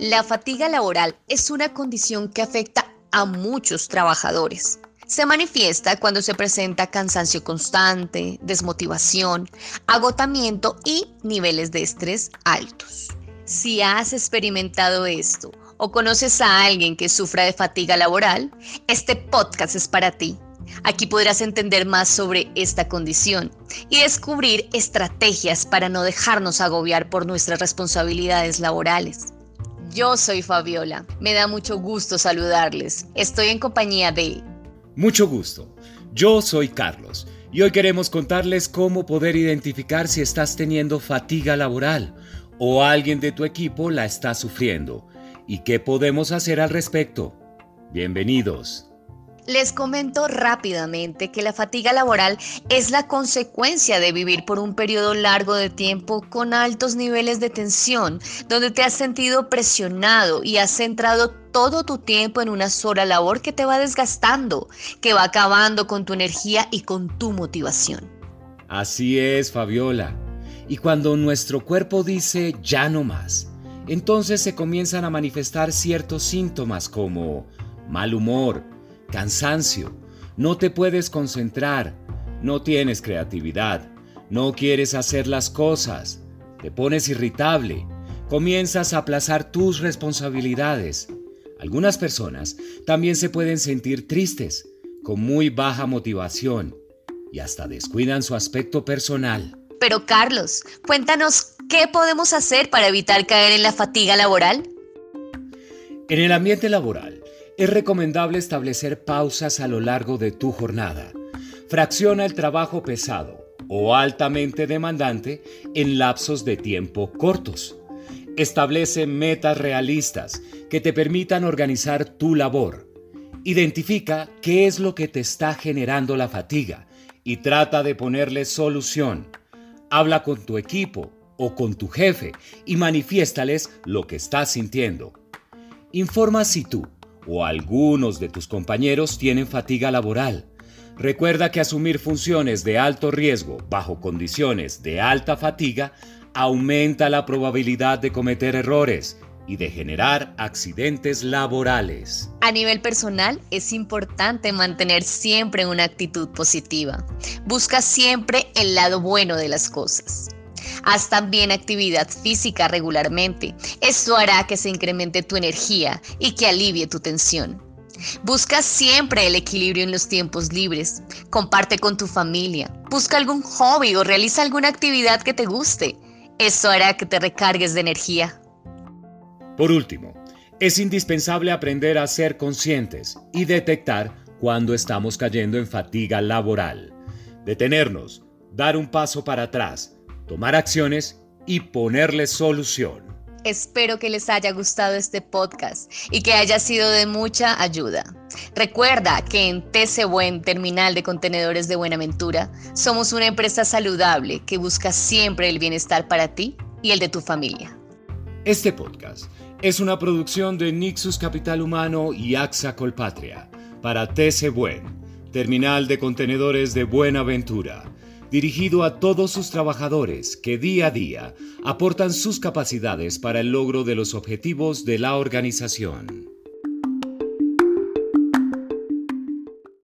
La fatiga laboral es una condición que afecta a muchos trabajadores. Se manifiesta cuando se presenta cansancio constante, desmotivación, agotamiento y niveles de estrés altos. Si has experimentado esto o conoces a alguien que sufra de fatiga laboral, este podcast es para ti. Aquí podrás entender más sobre esta condición y descubrir estrategias para no dejarnos agobiar por nuestras responsabilidades laborales. Yo soy Fabiola, me da mucho gusto saludarles. Estoy en compañía de... Mucho gusto, yo soy Carlos y hoy queremos contarles cómo poder identificar si estás teniendo fatiga laboral o alguien de tu equipo la está sufriendo y qué podemos hacer al respecto. Bienvenidos. Les comento rápidamente que la fatiga laboral es la consecuencia de vivir por un periodo largo de tiempo con altos niveles de tensión, donde te has sentido presionado y has centrado todo tu tiempo en una sola labor que te va desgastando, que va acabando con tu energía y con tu motivación. Así es, Fabiola. Y cuando nuestro cuerpo dice ya no más, entonces se comienzan a manifestar ciertos síntomas como mal humor, cansancio, no te puedes concentrar, no tienes creatividad, no quieres hacer las cosas, te pones irritable, comienzas a aplazar tus responsabilidades. Algunas personas también se pueden sentir tristes, con muy baja motivación y hasta descuidan su aspecto personal. Pero Carlos, cuéntanos qué podemos hacer para evitar caer en la fatiga laboral. En el ambiente laboral, es recomendable establecer pausas a lo largo de tu jornada. Fracciona el trabajo pesado o altamente demandante en lapsos de tiempo cortos. Establece metas realistas que te permitan organizar tu labor. Identifica qué es lo que te está generando la fatiga y trata de ponerle solución. Habla con tu equipo o con tu jefe y manifiéstales lo que estás sintiendo. Informa si tú o algunos de tus compañeros tienen fatiga laboral. Recuerda que asumir funciones de alto riesgo bajo condiciones de alta fatiga aumenta la probabilidad de cometer errores y de generar accidentes laborales. A nivel personal, es importante mantener siempre una actitud positiva. Busca siempre el lado bueno de las cosas. Haz también actividad física regularmente. Esto hará que se incremente tu energía y que alivie tu tensión. Busca siempre el equilibrio en los tiempos libres. Comparte con tu familia. Busca algún hobby o realiza alguna actividad que te guste. Esto hará que te recargues de energía. Por último, es indispensable aprender a ser conscientes y detectar cuando estamos cayendo en fatiga laboral. Detenernos, dar un paso para atrás tomar acciones y ponerle solución. Espero que les haya gustado este podcast y que haya sido de mucha ayuda. Recuerda que en TC Buen Terminal de Contenedores de Buenaventura somos una empresa saludable que busca siempre el bienestar para ti y el de tu familia. Este podcast es una producción de Nixus Capital Humano y AXA Colpatria para TC Buen, Terminal de Contenedores de Buenaventura dirigido a todos sus trabajadores que día a día aportan sus capacidades para el logro de los objetivos de la organización.